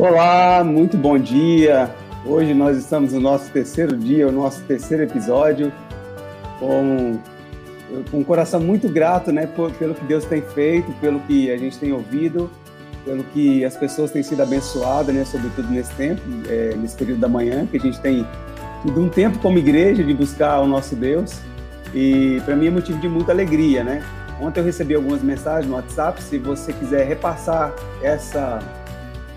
Olá, muito bom dia. Hoje nós estamos no nosso terceiro dia, o nosso terceiro episódio, com, com um coração muito grato né, pelo que Deus tem feito, pelo que a gente tem ouvido, pelo que as pessoas têm sido abençoadas, né, sobretudo nesse tempo, é, nesse período da manhã, que a gente tem tido um tempo como igreja de buscar o nosso Deus. E para mim é motivo de muita alegria, né? Ontem eu recebi algumas mensagens no WhatsApp. Se você quiser repassar essa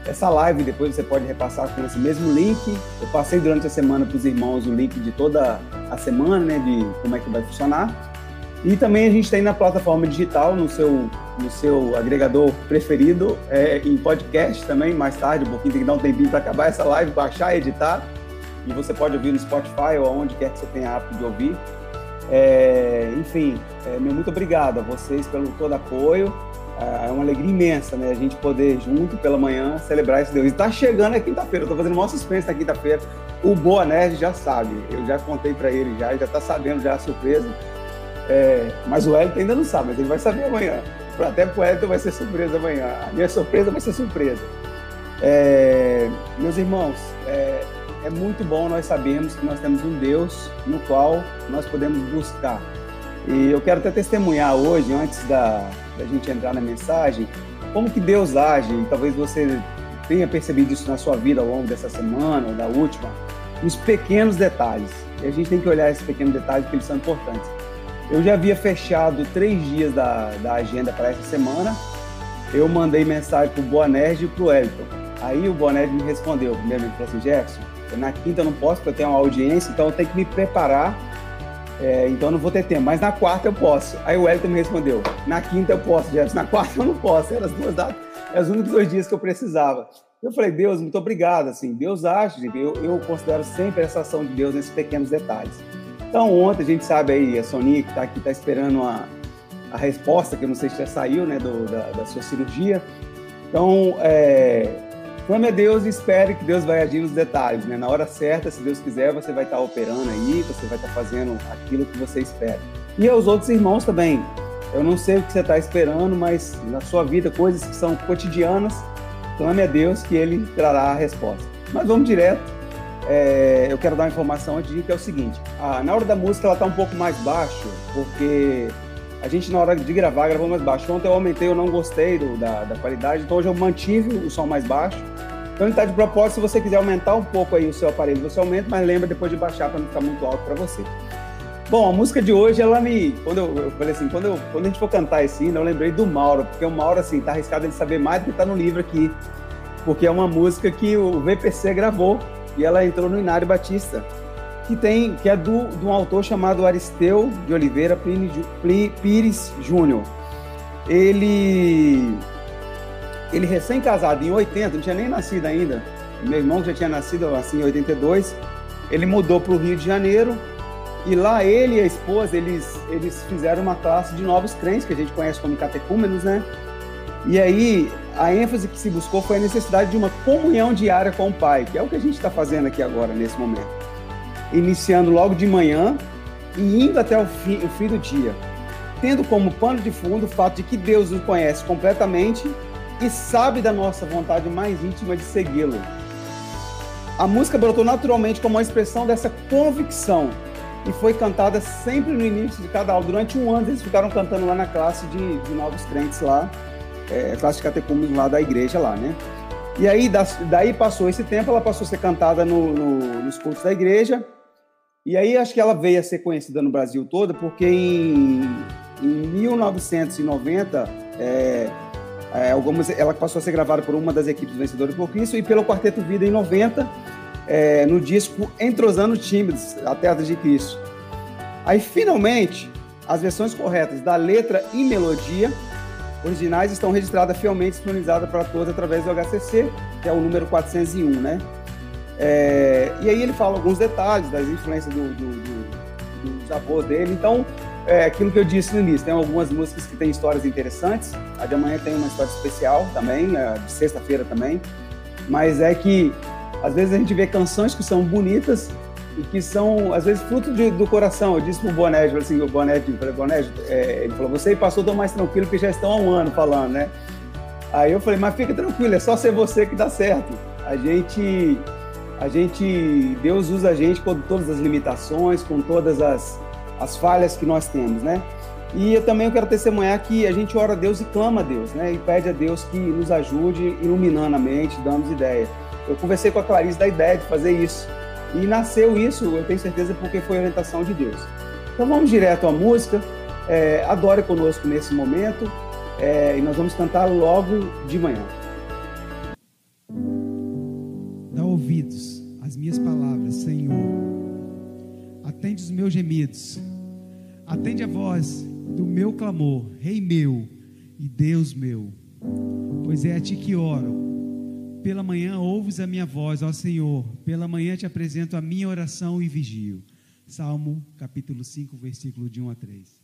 essa live depois você pode repassar com esse mesmo link. Eu passei durante a semana para os irmãos o link de toda a semana, né, de como é que vai funcionar. E também a gente tem na plataforma digital, no seu, no seu agregador preferido, é, em podcast também, mais tarde, um pouquinho, tem que dar um tempinho para acabar essa live, baixar, editar. E você pode ouvir no Spotify ou aonde quer que você tenha apto de ouvir. É, enfim, é, meu muito obrigado a vocês pelo todo apoio. É, é uma alegria imensa, né? A gente poder, junto pela manhã, celebrar esse Deus. E tá chegando a quinta-feira, eu tô fazendo o maior suspense na quinta-feira. O Boa Nerd já sabe, eu já contei para ele, já, já tá sabendo já a surpresa. É, mas o Elton ainda não sabe, mas ele vai saber amanhã. Até pro Elton vai ser surpresa amanhã. A minha surpresa vai ser surpresa. É, meus irmãos, é, é muito bom nós sabermos que nós temos um Deus no qual nós podemos buscar. E eu quero até testemunhar hoje, antes da, da gente entrar na mensagem, como que Deus age, e talvez você tenha percebido isso na sua vida ao longo dessa semana ou da última, nos pequenos detalhes. E a gente tem que olhar esses pequenos detalhes porque eles são importantes. Eu já havia fechado três dias da, da agenda para essa semana. Eu mandei mensagem para o Boa Nerd e para o Elton. Aí o Boa Nerd me respondeu. Primeiro ele falou assim, Jefferson, na quinta eu não posso porque eu tenho uma audiência, então eu tenho que me preparar é, então não vou ter tempo, mas na quarta eu posso. Aí o Wellington me respondeu: na quinta eu posso, Jefferson, na quarta eu não posso. Eram as duas datas, eram os únicos dois dias que eu precisava. Eu falei, Deus, muito obrigado. Assim, Deus acha, eu, eu considero sempre essa ação de Deus nesses pequenos detalhes. Então, ontem a gente sabe aí, a Sonia que está aqui, está esperando a, a resposta, que eu não sei se já saiu, né, do, da, da sua cirurgia. Então, é, Clame a Deus e espere que Deus vai agir nos detalhes, né? Na hora certa, se Deus quiser, você vai estar operando aí, você vai estar fazendo aquilo que você espera. E aos outros irmãos também. Eu não sei o que você está esperando, mas na sua vida, coisas que são cotidianas, clame a Deus que Ele trará a resposta. Mas vamos direto. É, eu quero dar uma informação antes de que é o seguinte: a, na hora da música ela está um pouco mais baixo, porque a gente na hora de gravar gravou mais baixo. Ontem eu aumentei, eu não gostei do, da, da qualidade, então hoje eu mantive o som mais baixo. Então ele está de propósito, se você quiser aumentar um pouco aí o seu aparelho, você aumenta, mas lembra depois de baixar para não ficar muito alto para você. Bom, a música de hoje, ela me. Quando eu, eu falei assim, quando, eu, quando a gente for cantar esse hino, eu lembrei do Mauro, porque o Mauro, assim, tá arriscado ele saber mais do que está no livro aqui. Porque é uma música que o VPC gravou e ela entrou no Inário Batista que tem que é do, de um autor chamado Aristeu de Oliveira Pires Júnior. Ele ele recém-casado em 80, não tinha nem nascido ainda. Meu irmão já tinha nascido assim em 82. Ele mudou para o Rio de Janeiro e lá ele e a esposa eles eles fizeram uma classe de novos crentes que a gente conhece como catecúmenos, né? E aí a ênfase que se buscou foi a necessidade de uma comunhão diária com o Pai, que é o que a gente está fazendo aqui agora nesse momento iniciando logo de manhã e indo até o fim, o fim do dia, tendo como pano de fundo o fato de que Deus nos conhece completamente e sabe da nossa vontade mais íntima de segui-lo. A música brotou naturalmente como uma expressão dessa convicção e foi cantada sempre no início de cada aula. Durante um ano eles ficaram cantando lá na classe de, de novos crentes lá, é, classe de catecúmenos lá da igreja lá, né? E aí, daí passou esse tempo, ela passou a ser cantada no, no, nos cultos da igreja, e aí acho que ela veio a ser conhecida no Brasil todo porque em, em 1990 é, é, algumas, ela passou a ser gravada por uma das equipes vencedoras por Cristo e pelo Quarteto Vida em 90 é, no disco Entrosando Tímidos, a Terra de Cristo. Aí finalmente as versões corretas da letra e melodia originais estão registradas fielmente disponibilizadas para todos através do HCC, que é o número 401, né? É, e aí ele fala alguns detalhes das influências do, do, do, dele. Então, é aquilo que eu disse no início, tem algumas músicas que têm histórias interessantes. A de amanhã tem uma história especial também, a de sexta-feira também. Mas é que às vezes a gente vê canções que são bonitas e que são, às vezes, fruto de, do coração. Eu disse pro Bonete, assim, o eu falei, Bonete, é, ele falou, você passou tão mais tranquilo que já estão há um ano falando, né? Aí eu falei, mas fica tranquilo, é só ser você que dá certo. A gente, a gente, Deus usa a gente com todas as limitações, com todas as, as falhas que nós temos, né? E eu também quero testemunhar que a gente ora a Deus e clama a Deus, né? E pede a Deus que nos ajude iluminando a mente, dando ideias. Eu conversei com a Clarice da ideia de fazer isso. E nasceu isso, eu tenho certeza, porque foi orientação de Deus. Então vamos direto à música. É, adore conosco nesse momento. É, e nós vamos cantar logo de manhã. Atende os meus gemidos. Atende a voz do meu clamor, Rei meu e Deus meu. Pois é a ti que oro. Pela manhã ouves a minha voz, ó Senhor. Pela manhã te apresento a minha oração e vigio. Salmo capítulo 5, versículo de 1 a 3.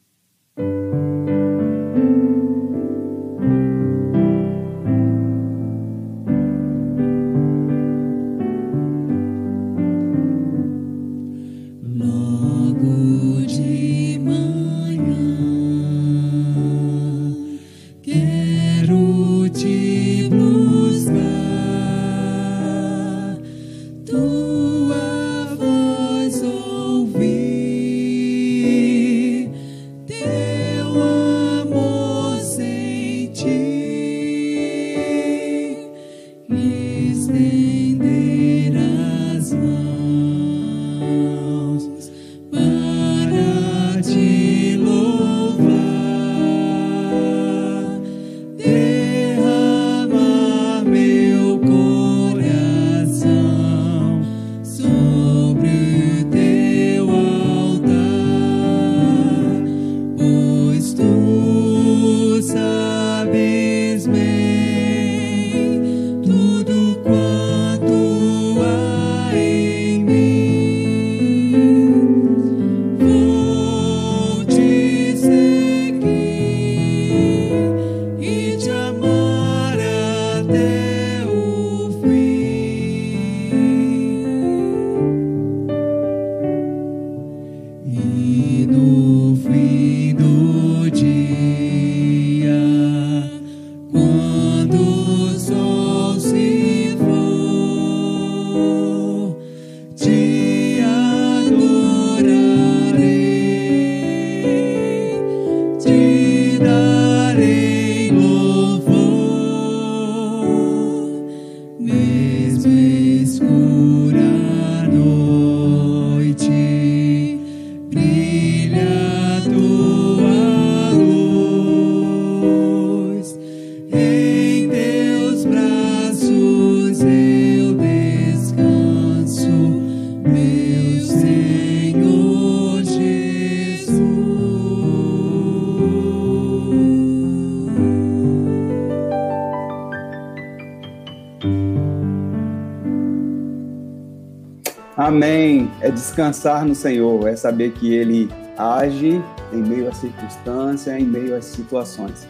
Descansar no Senhor, é saber que Ele age em meio às circunstâncias, em meio às situações.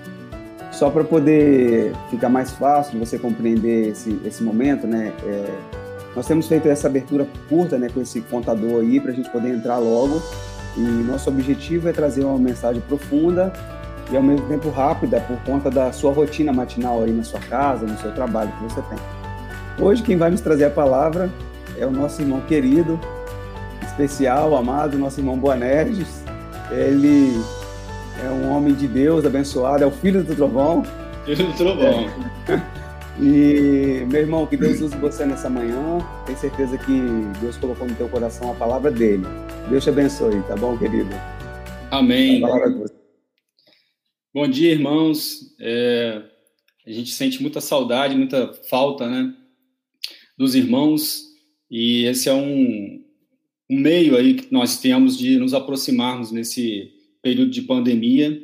Só para poder ficar mais fácil de você compreender esse, esse momento, né? É, nós temos feito essa abertura curta, né, com esse contador aí, para a gente poder entrar logo. E nosso objetivo é trazer uma mensagem profunda e ao mesmo tempo rápida, por conta da sua rotina matinal aí na sua casa, no seu trabalho que você tem. Hoje, quem vai nos trazer a palavra é o nosso irmão querido, especial, amado, nosso irmão Boanerges. Ele é um homem de Deus, abençoado, é o filho do trovão. Filho do trovão. E, meu irmão, que Deus use você nessa manhã. Tenho certeza que Deus colocou no teu coração a palavra dele. Deus te abençoe, tá bom, querido? Amém. Bom dia, irmãos. É, a gente sente muita saudade, muita falta, né? Dos irmãos. E esse é um, um meio aí que nós temos de nos aproximarmos nesse período de pandemia.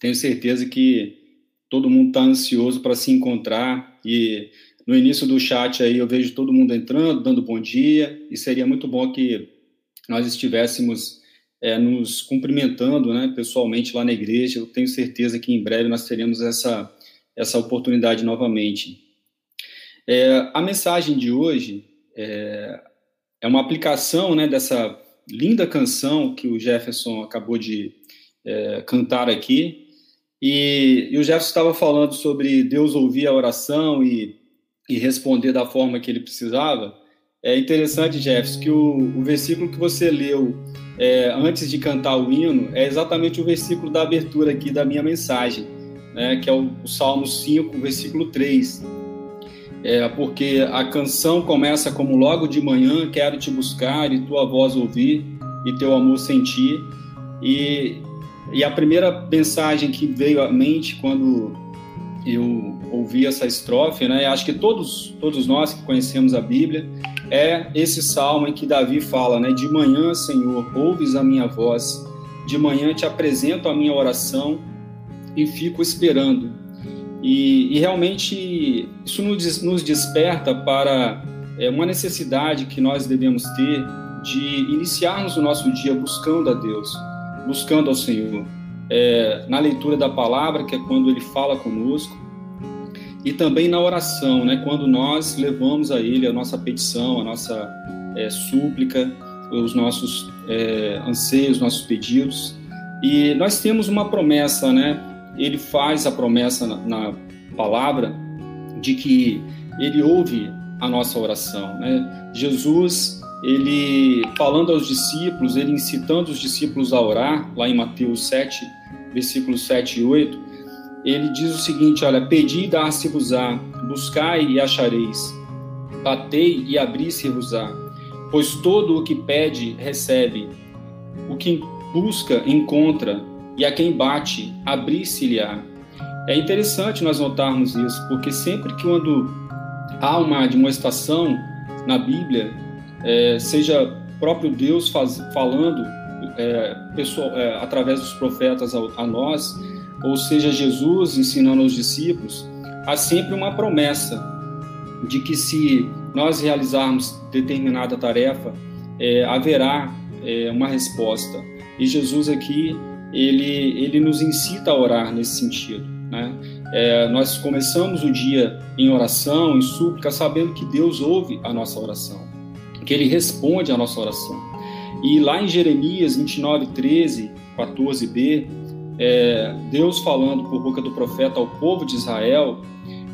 Tenho certeza que todo mundo está ansioso para se encontrar e no início do chat aí eu vejo todo mundo entrando, dando bom dia e seria muito bom que nós estivéssemos é, nos cumprimentando, né, pessoalmente lá na igreja. Eu tenho certeza que em breve nós teremos essa essa oportunidade novamente. É, a mensagem de hoje é, é uma aplicação né, dessa linda canção que o Jefferson acabou de é, cantar aqui. E, e, o Jefferson estava falando sobre Deus ouvir a oração e e responder da forma que ele precisava, é interessante, Jefferson, que o, o versículo que você leu é, antes de cantar o hino é exatamente o versículo da abertura aqui da minha mensagem, né, que é o, o Salmo 5, versículo 3. É, porque a canção começa como logo de manhã, quero te buscar e tua voz ouvir e teu amor sentir. E, e a primeira mensagem que veio à mente quando eu ouvi essa estrofe, né, acho que todos, todos nós que conhecemos a Bíblia, é esse salmo em que Davi fala, né? De manhã, Senhor, ouves a minha voz, de manhã te apresento a minha oração e fico esperando. E, e realmente isso nos, nos desperta para é, uma necessidade que nós devemos ter de iniciarmos o nosso dia buscando a Deus, buscando ao Senhor. É, na leitura da palavra, que é quando ele fala conosco, e também na oração, né, quando nós levamos a Ele a nossa petição, a nossa é, súplica, os nossos é, anseios, nossos pedidos. E nós temos uma promessa, né? Ele faz a promessa na, na palavra de que Ele ouve a nossa oração, né? Jesus, ele falando aos discípulos, ele incitando os discípulos a orar, lá em Mateus 7, versículos 7 e 8, ele diz o seguinte: olha, pedi e dar-se-vos-á, buscai e achareis, batei e abri-se-vos-á, pois todo o que pede recebe, o que busca encontra, e a quem bate abrir-se-lhe-á. É interessante nós notarmos isso, porque sempre que quando há uma demonstração na Bíblia, é, seja próprio Deus faz, falando é, é, através dos profetas a, a nós, ou seja, Jesus ensinando aos discípulos, há sempre uma promessa de que se nós realizarmos determinada tarefa, é, haverá é, uma resposta. E Jesus aqui, ele, ele nos incita a orar nesse sentido. Né? É, nós começamos o dia em oração, em súplica, sabendo que Deus ouve a nossa oração, que Ele responde à nossa oração. E lá em Jeremias 29, 13, 14b, é, Deus falando por boca do profeta ao povo de Israel,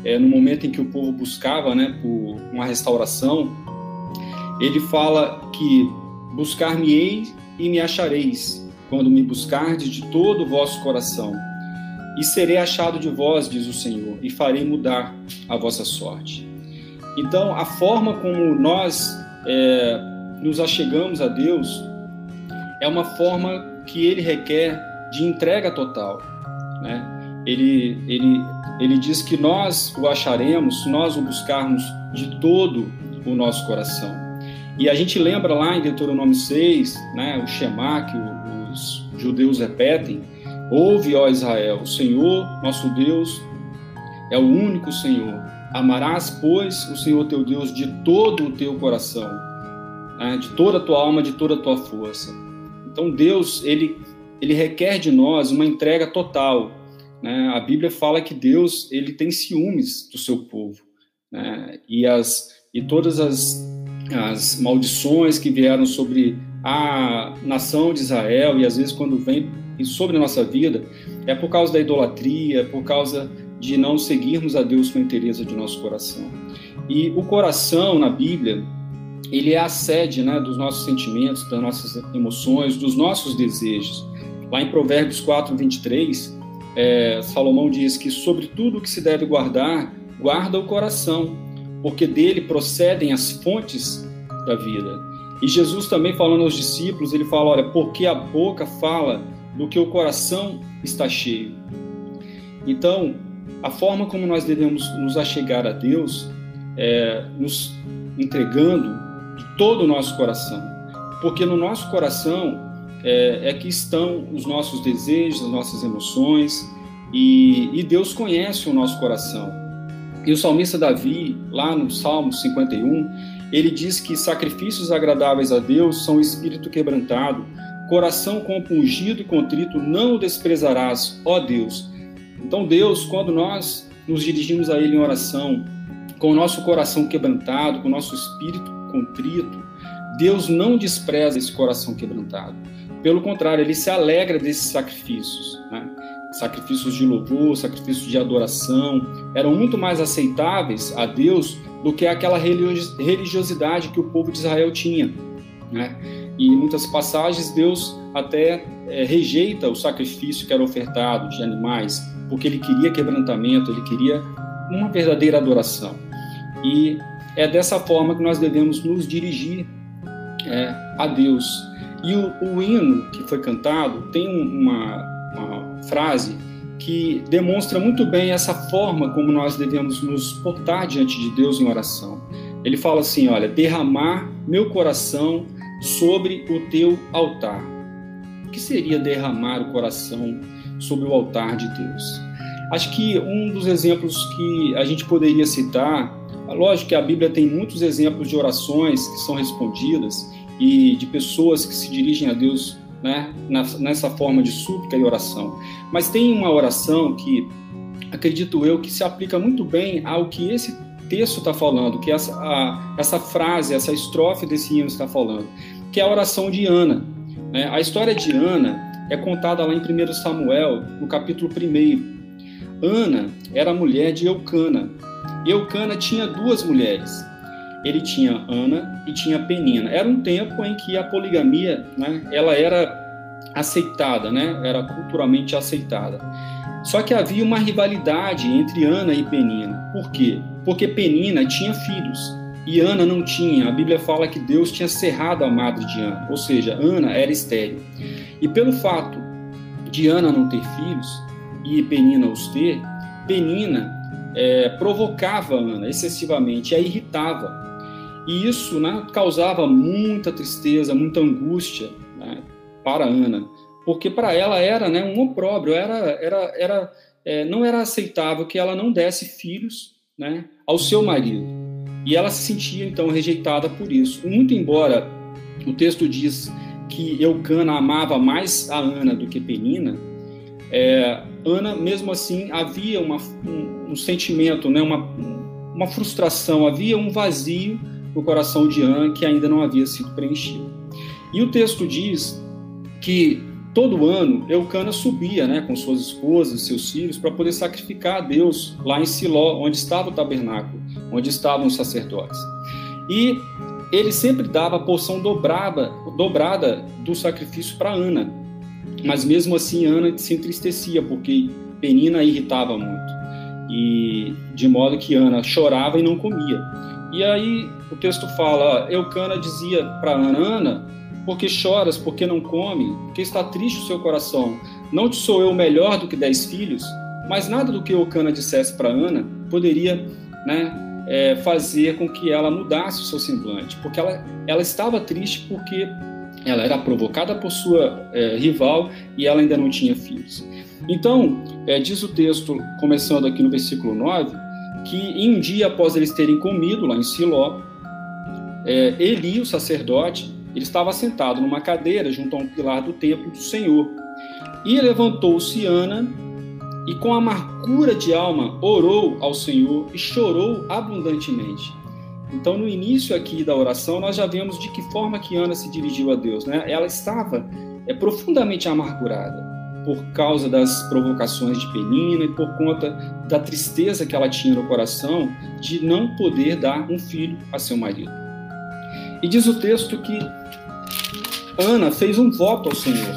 é, no momento em que o povo buscava né, por uma restauração, ele fala que buscar-me-eis e me achareis, quando me buscardes de todo o vosso coração. E serei achado de vós, diz o Senhor, e farei mudar a vossa sorte. Então, a forma como nós é, nos achegamos a Deus é uma forma que Ele requer de entrega total. Né? Ele, ele, ele diz que nós o acharemos se nós o buscarmos de todo o nosso coração. E a gente lembra lá em Deuteronômio 6, né, o Shema que os judeus repetem, Ouve, ó Israel, o Senhor, nosso Deus, é o único Senhor. Amarás, pois, o Senhor teu Deus de todo o teu coração, né, de toda a tua alma, de toda a tua força. Então Deus, ele ele requer de nós uma entrega total. Né? A Bíblia fala que Deus ele tem ciúmes do seu povo. Né? E, as, e todas as, as maldições que vieram sobre a nação de Israel, e às vezes quando vem sobre a nossa vida, é por causa da idolatria, é por causa de não seguirmos a Deus com a inteireza de nosso coração. E o coração na Bíblia, ele é a sede né, dos nossos sentimentos, das nossas emoções, dos nossos desejos. Lá em Provérbios 4, 23, é, Salomão diz que sobre tudo que se deve guardar, guarda o coração, porque dele procedem as fontes da vida. E Jesus também falando aos discípulos, ele fala, olha, porque a boca fala do que o coração está cheio. Então, a forma como nós devemos nos achegar a Deus é nos entregando de todo o nosso coração. Porque no nosso coração é, é que estão os nossos desejos, as nossas emoções, e, e Deus conhece o nosso coração. E o salmista Davi, lá no Salmo 51, ele diz que sacrifícios agradáveis a Deus são espírito quebrantado, coração compungido e contrito não o desprezarás, ó Deus. Então, Deus, quando nós nos dirigimos a Ele em oração, com o nosso coração quebrantado, com o nosso espírito contrito, Deus não despreza esse coração quebrantado. Pelo contrário, ele se alegra desses sacrifícios. Né? Sacrifícios de louvor, sacrifícios de adoração, eram muito mais aceitáveis a Deus do que aquela religiosidade que o povo de Israel tinha. Né? E em muitas passagens, Deus até é, rejeita o sacrifício que era ofertado de animais, porque ele queria quebrantamento, ele queria uma verdadeira adoração. E é dessa forma que nós devemos nos dirigir é, a Deus. E o, o, hino que foi cantado tem uma, frase que demonstra muito bem essa forma como nós devemos nos portar diante de Deus em oração. Ele fala assim: Olha, derramar meu coração sobre o teu altar. O que seria derramar o coração sobre o altar de Deus? Acho que um dos exemplos que a gente poderia citar, lógico que a Bíblia tem muitos exemplos de orações que são respondidas e de pessoas que se dirigem a Deus né, nessa forma de súplica e oração. Mas tem uma oração que, acredito eu, que se aplica muito bem ao que esse texto está falando, que essa, a, essa frase, essa estrofe desse hino está falando, que é a oração de Ana. Né? A história de Ana é contada lá em 1 Samuel, no capítulo 1. Ana era mulher de Eucana. Eucana tinha duas mulheres. Ele tinha Ana e tinha Penina. Era um tempo em que a poligamia, né, ela era aceitada, né? Era culturalmente aceitada. Só que havia uma rivalidade entre Ana e Penina. Por quê? Porque Penina tinha filhos e Ana não tinha. A Bíblia fala que Deus tinha cerrado a madre de Ana, ou seja, Ana era estéril. E pelo fato de Ana não ter filhos e Penina os ter, Penina é, provocava Ana excessivamente, a irritava. E isso né, causava muita tristeza, muita angústia né, para Ana, porque para ela era né, um opróbrio, era, era, era, é, não era aceitável que ela não desse filhos né, ao seu marido. E ela se sentia então rejeitada por isso. Muito embora o texto diz que Eucana amava mais a Ana do que Penina, é, Ana, mesmo assim, havia uma, um, um, sentimento, né, uma, uma frustração, havia um vazio no coração de Ana que ainda não havia sido preenchido. E o texto diz que todo ano Eucana subia né, com suas esposas, seus filhos, para poder sacrificar a Deus lá em Siló, onde estava o tabernáculo, onde estavam os sacerdotes. E ele sempre dava a porção dobrada, dobrada do sacrifício para Ana. Mas mesmo assim, Ana se entristecia, porque Penina irritava muito. E de modo que Ana chorava e não comia. E aí o texto fala: Eucana dizia para Ana, Ana, porque choras, porque não come, porque está triste o seu coração. Não te sou eu melhor do que dez filhos? Mas nada do que Eucana dissesse para Ana poderia né, é, fazer com que ela mudasse o seu semblante, porque ela, ela estava triste porque ela era provocada por sua é, rival e ela ainda não tinha filhos. Então, é, diz o texto, começando aqui no versículo 9, que em um dia após eles terem comido lá em Siló, é, Eli, o sacerdote, ele estava sentado numa cadeira junto a um pilar do templo do Senhor. E levantou-se Ana e, com amargura de alma, orou ao Senhor e chorou abundantemente. Então, no início aqui da oração, nós já vemos de que forma que Ana se dirigiu a Deus. Né? Ela estava é, profundamente amargurada por causa das provocações de Penina e por conta da tristeza que ela tinha no coração de não poder dar um filho a seu marido. E diz o texto que Ana fez um voto ao Senhor.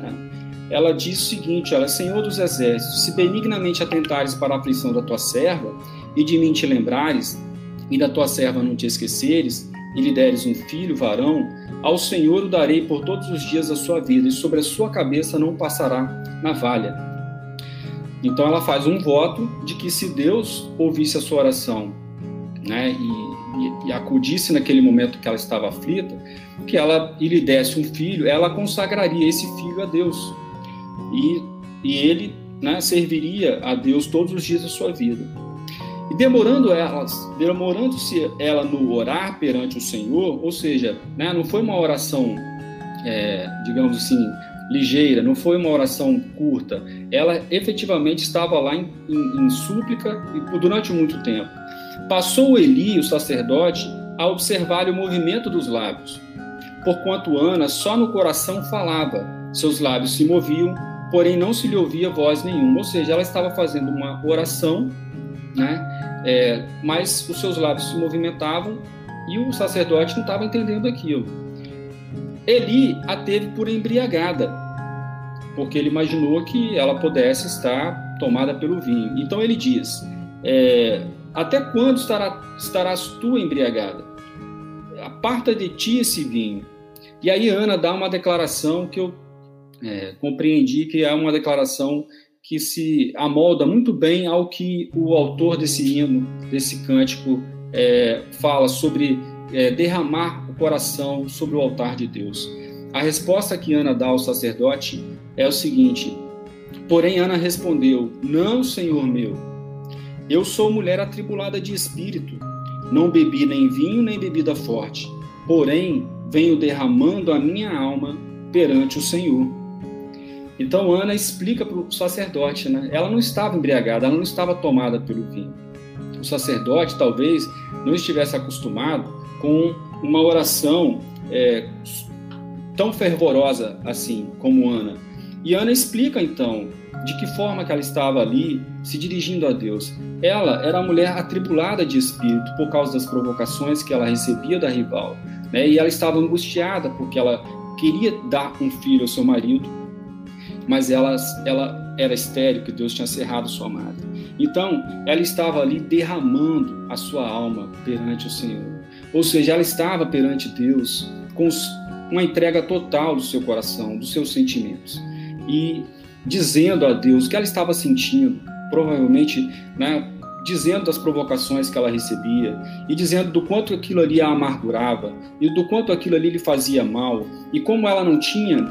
Né? Ela diz o seguinte: ela, Senhor dos exércitos, se benignamente atentares para a aflição da tua serva e de mim te lembrares, e da tua serva não te esqueceres, e lhe deres um filho, varão, ao Senhor o darei por todos os dias da sua vida, e sobre a sua cabeça não passará navalha. Então ela faz um voto de que se Deus ouvisse a sua oração, né, e, e, e acudisse naquele momento que ela estava aflita, que ela e lhe desse um filho, ela consagraria esse filho a Deus. E, e ele né, serviria a Deus todos os dias da sua vida. E demorando elas, demorando-se ela no orar perante o Senhor, ou seja, né, não foi uma oração, é, digamos assim, ligeira, não foi uma oração curta. Ela efetivamente estava lá em, em, em súplica e durante muito tempo. Passou Eli, o sacerdote, a observar o movimento dos lábios porquanto Ana só no coração falava, seus lábios se moviam, porém não se lhe ouvia voz nenhuma. Ou seja, ela estava fazendo uma oração, né? É, mas os seus lábios se movimentavam e o sacerdote não estava entendendo aquilo. Eli a teve por embriagada, porque ele imaginou que ela pudesse estar tomada pelo vinho. Então ele diz: é, Até quando estará, estarás tu embriagada? Aparta de ti esse vinho. E aí Ana dá uma declaração que eu é, compreendi que é uma declaração que se amolda muito bem ao que o autor desse hino, desse cântico, é, fala sobre é, derramar o coração sobre o altar de Deus. A resposta que Ana dá ao sacerdote é o seguinte: Porém, Ana respondeu: Não, senhor meu, eu sou mulher atribulada de espírito. Não bebi nem vinho nem bebida forte, porém venho derramando a minha alma perante o Senhor. Então Ana explica para o sacerdote, né? Ela não estava embriagada, ela não estava tomada pelo vinho. O sacerdote talvez não estivesse acostumado com uma oração é, tão fervorosa assim como Ana. E Ana explica então de que forma que ela estava ali se dirigindo a Deus. Ela era uma mulher atribulada de espírito por causa das provocações que ela recebia da rival, né? E ela estava angustiada porque ela queria dar um filho ao seu marido mas ela, ela era estéril, que Deus tinha cerrado sua madre. Então, ela estava ali derramando a sua alma perante o Senhor. Ou seja, ela estava perante Deus com uma entrega total do seu coração, dos seus sentimentos. E dizendo a Deus o que ela estava sentindo, provavelmente, né, dizendo das provocações que ela recebia e dizendo do quanto aquilo ali a amargurava e do quanto aquilo ali lhe fazia mal e como ela não tinha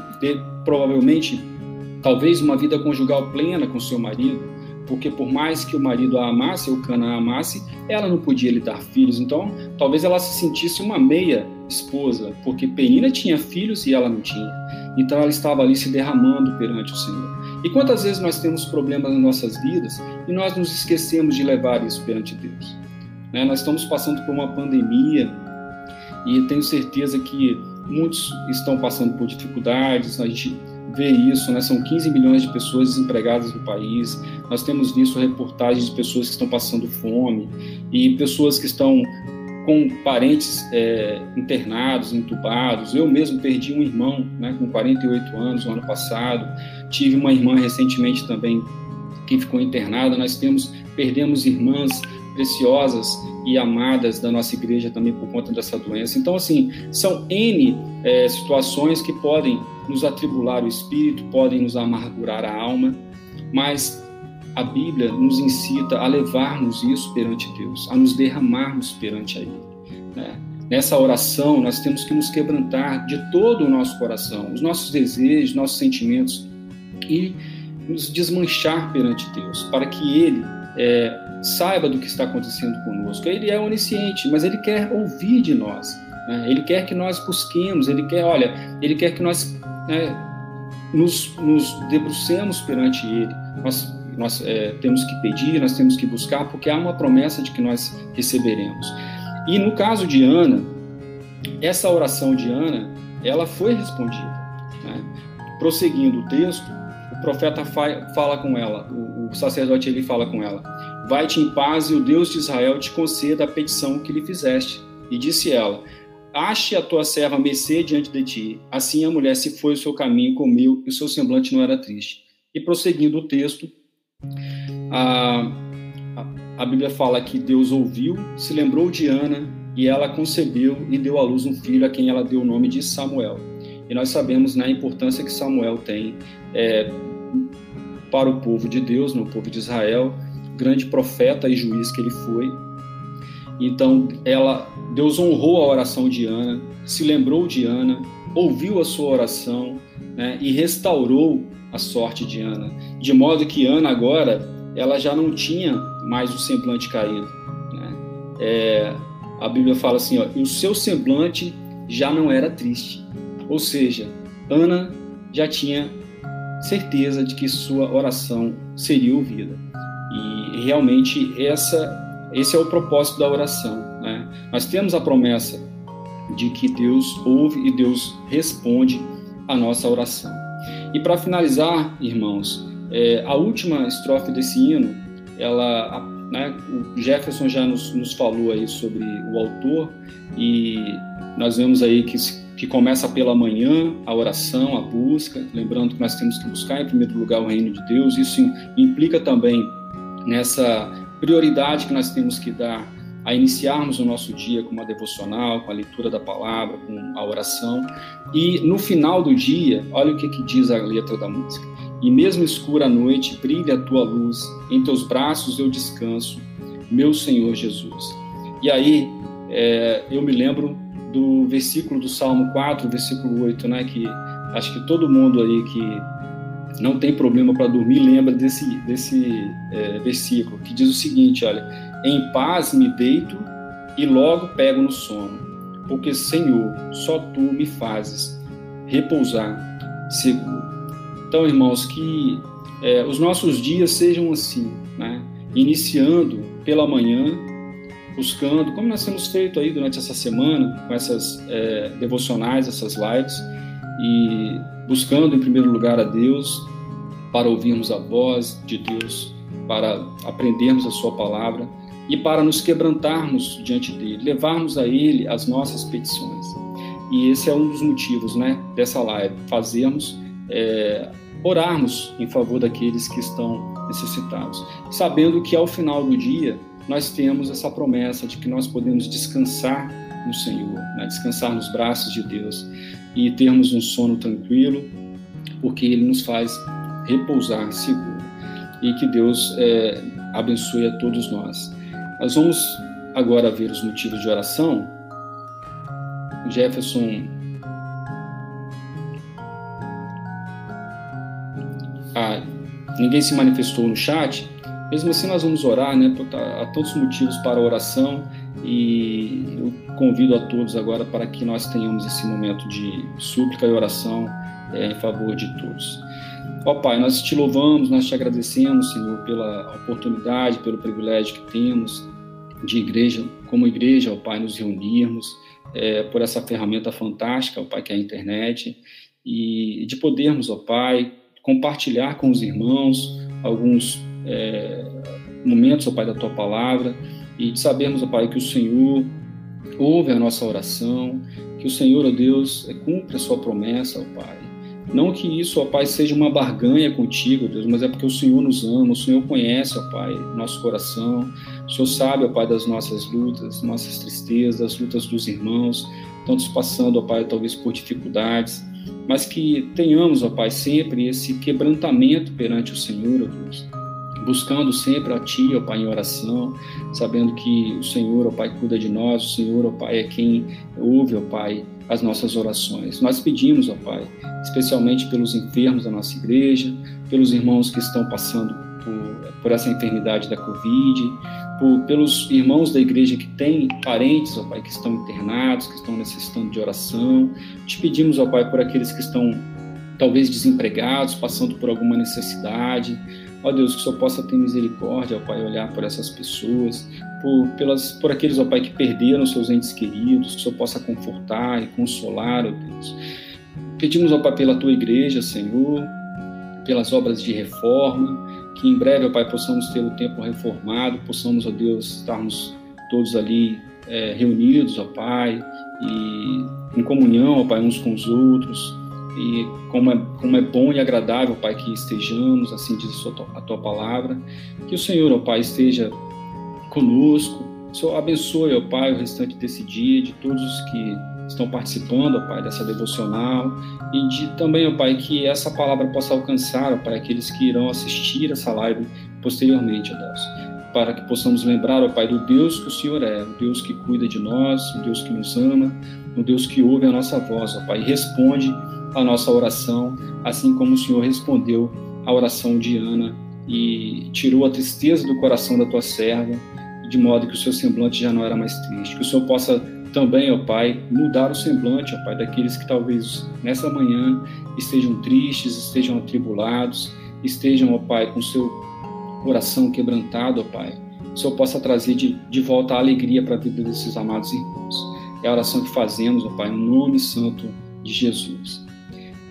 provavelmente talvez uma vida conjugal plena com seu marido, porque por mais que o marido a amasse, o Cana a amasse, ela não podia lhe dar filhos. Então, talvez ela se sentisse uma meia esposa, porque Penina tinha filhos e ela não tinha. Então, ela estava ali se derramando perante o Senhor. E quantas vezes nós temos problemas nas nossas vidas e nós nos esquecemos de levar isso perante Deus? Né? Nós estamos passando por uma pandemia e tenho certeza que muitos estão passando por dificuldades. A gente vê isso, né? São 15 milhões de pessoas desempregadas no país. Nós temos visto reportagens de pessoas que estão passando fome e pessoas que estão com parentes é, internados, entubados. Eu mesmo perdi um irmão, né, com 48 anos, no ano passado. Tive uma irmã recentemente também que ficou internada. Nós temos perdemos irmãs preciosas e amadas da nossa igreja também por conta dessa doença. Então, assim, são N é, situações que podem nos atribular o espírito, podem nos amargurar a alma, mas a Bíblia nos incita a levarmos isso perante Deus, a nos derramarmos perante Ele. Né? Nessa oração, nós temos que nos quebrantar de todo o nosso coração, os nossos desejos, nossos sentimentos e nos desmanchar perante Deus, para que Ele é, saiba do que está acontecendo conosco. Ele é onisciente, mas Ele quer ouvir de nós. Né? Ele quer que nós busquemos, Ele quer, olha, Ele quer que nós né, nos, nos debrucemos perante Ele. Nós, nós é, temos que pedir, nós temos que buscar, porque há uma promessa de que nós receberemos. E no caso de Ana, essa oração de Ana, ela foi respondida. Né? Prosseguindo o texto, o profeta fala com ela, o, o sacerdote ele fala com ela: Vai-te em paz e o Deus de Israel te conceda a petição que lhe fizeste. E disse ela: Ache a tua serva mercê diante de ti. Assim a mulher se foi o seu caminho, comeu, e o seu semblante não era triste. E prosseguindo o texto, a, a, Bíblia fala que Deus ouviu, se lembrou de Ana, e ela concebeu e deu à luz um filho a quem ela deu o nome de Samuel. E nós sabemos né, a importância que Samuel tem é, para o povo de Deus, no povo de Israel, grande profeta e juiz que ele foi. Então, ela Deus honrou a oração de Ana, se lembrou de Ana, ouviu a sua oração né, e restaurou a sorte de Ana, de modo que Ana agora ela já não tinha mais o semblante caído. Né? É, a Bíblia fala assim, ó, o seu semblante já não era triste, ou seja, Ana já tinha certeza de que sua oração seria ouvida. E realmente essa esse é o propósito da oração. Né? Nós temos a promessa de que Deus ouve e Deus responde a nossa oração. E para finalizar, irmãos, é, a última estrofe desse hino, ela, né, o Jefferson já nos, nos falou aí sobre o autor e nós vemos aí que, que começa pela manhã a oração, a busca, lembrando que nós temos que buscar em primeiro lugar o reino de Deus. Isso implica também nessa prioridade que nós temos que dar a iniciarmos o nosso dia com uma devocional, com a leitura da palavra, com a oração. E no final do dia, olha o que, que diz a letra da música. E mesmo escura a noite, brilha a tua luz, em teus braços eu descanso, meu Senhor Jesus. E aí, é, eu me lembro do versículo do Salmo 4, versículo 8, né, que acho que todo mundo aí que não tem problema para dormir lembra desse, desse é, versículo, que diz o seguinte, olha, em paz me deito e logo pego no sono, porque, Senhor, só Tu me fazes repousar seguro. Então, irmãos, que é, os nossos dias sejam assim, né? iniciando pela manhã, buscando, como nós temos feito aí durante essa semana, com essas é, devocionais, essas lives, e buscando em primeiro lugar a Deus, para ouvirmos a voz de Deus, para aprendermos a Sua palavra e para nos quebrantarmos diante dele, levarmos a Ele as nossas petições. E esse é um dos motivos né, dessa live, fazermos, é, orarmos em favor daqueles que estão necessitados, sabendo que ao final do dia nós temos essa promessa de que nós podemos descansar no Senhor, né? descansar nos braços de Deus e termos um sono tranquilo, porque Ele nos faz repousar seguro. E que Deus é, abençoe a todos nós. Nós vamos agora ver os motivos de oração. Jefferson ah, ninguém se manifestou no chat, mesmo assim, nós vamos orar, né? Há tantos motivos para a oração e eu convido a todos agora para que nós tenhamos esse momento de súplica e oração é, em favor de todos. Ó Pai, nós te louvamos, nós te agradecemos, Senhor, pela oportunidade, pelo privilégio que temos de igreja, como igreja, ó Pai, nos reunirmos, é, por essa ferramenta fantástica, ó Pai, que é a internet, e de podermos, ó Pai, compartilhar com os irmãos alguns é, momentos, ó Pai, da Tua palavra e de sabermos, ó Pai, que o Senhor ouve a nossa oração, que o Senhor, ó Deus, é, cumpre a Sua promessa, ó Pai. Não que isso, ó Pai, seja uma barganha contigo, Deus, mas é porque o Senhor nos ama, o Senhor conhece, ó Pai, nosso coração. O Senhor sabe, ó Pai, das nossas lutas, nossas tristezas, das lutas dos irmãos, tantos passando, ó Pai, talvez por dificuldades, mas que tenhamos, ó Pai, sempre esse quebrantamento perante o Senhor, ó Deus buscando sempre a Ti, ó Pai, em oração, sabendo que o Senhor, ó Pai, cuida de nós, o Senhor, ó Pai, é quem ouve, ó Pai, as nossas orações. Nós pedimos, ó Pai, especialmente pelos enfermos da nossa igreja, pelos irmãos que estão passando por, por essa enfermidade da Covid, por, pelos irmãos da igreja que têm parentes, ó Pai, que estão internados, que estão necessitando de oração. Te pedimos, ó Pai, por aqueles que estão talvez desempregados, passando por alguma necessidade. Ó Deus, que Senhor possa ter misericórdia, ó Pai, olhar por essas pessoas, por, pelas, por aqueles, ó Pai, que perderam seus entes queridos, que Senhor possa confortar e consolar, ó Deus. Pedimos, ó Pai, pela Tua igreja, Senhor, pelas obras de reforma, que em breve, ó Pai, possamos ter o tempo reformado, possamos, ó Deus, estarmos todos ali é, reunidos, ó Pai, e em comunhão, ó Pai, uns com os outros, e como é, como é bom e agradável, Pai, que estejamos, assim diz a tua, a tua palavra. Que o Senhor, ó Pai, esteja conosco. O Senhor abençoe, ó Pai, o restante desse dia, de todos os que estão participando, ó Pai, dessa devocional. E de também, ó Pai, que essa palavra possa alcançar, ó Pai, aqueles que irão assistir essa live posteriormente, ó Deus. Para que possamos lembrar, ó Pai, do Deus que o Senhor é, o Deus que cuida de nós, o Deus que nos ama, o Deus que ouve a nossa voz, ó Pai, e responde a nossa oração, assim como o Senhor respondeu a oração de Ana e tirou a tristeza do coração da tua serva, de modo que o seu semblante já não era mais triste. Que o Senhor possa também, ó Pai, mudar o semblante, ó Pai, daqueles que talvez nessa manhã estejam tristes, estejam atribulados, estejam, ó Pai, com seu coração quebrantado, ó Pai. Que o Senhor possa trazer de, de volta a alegria para a vida desses amados irmãos. É a oração que fazemos, ó Pai, no nome santo de Jesus.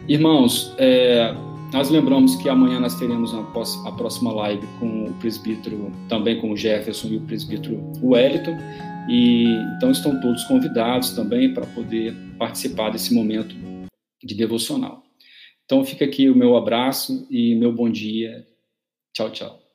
Irmãos, é, nós lembramos que amanhã nós teremos a próxima live com o presbítero, também com o Jefferson e o presbítero Wellington, e então estão todos convidados também para poder participar desse momento de devocional. Então fica aqui o meu abraço e meu bom dia. Tchau, tchau.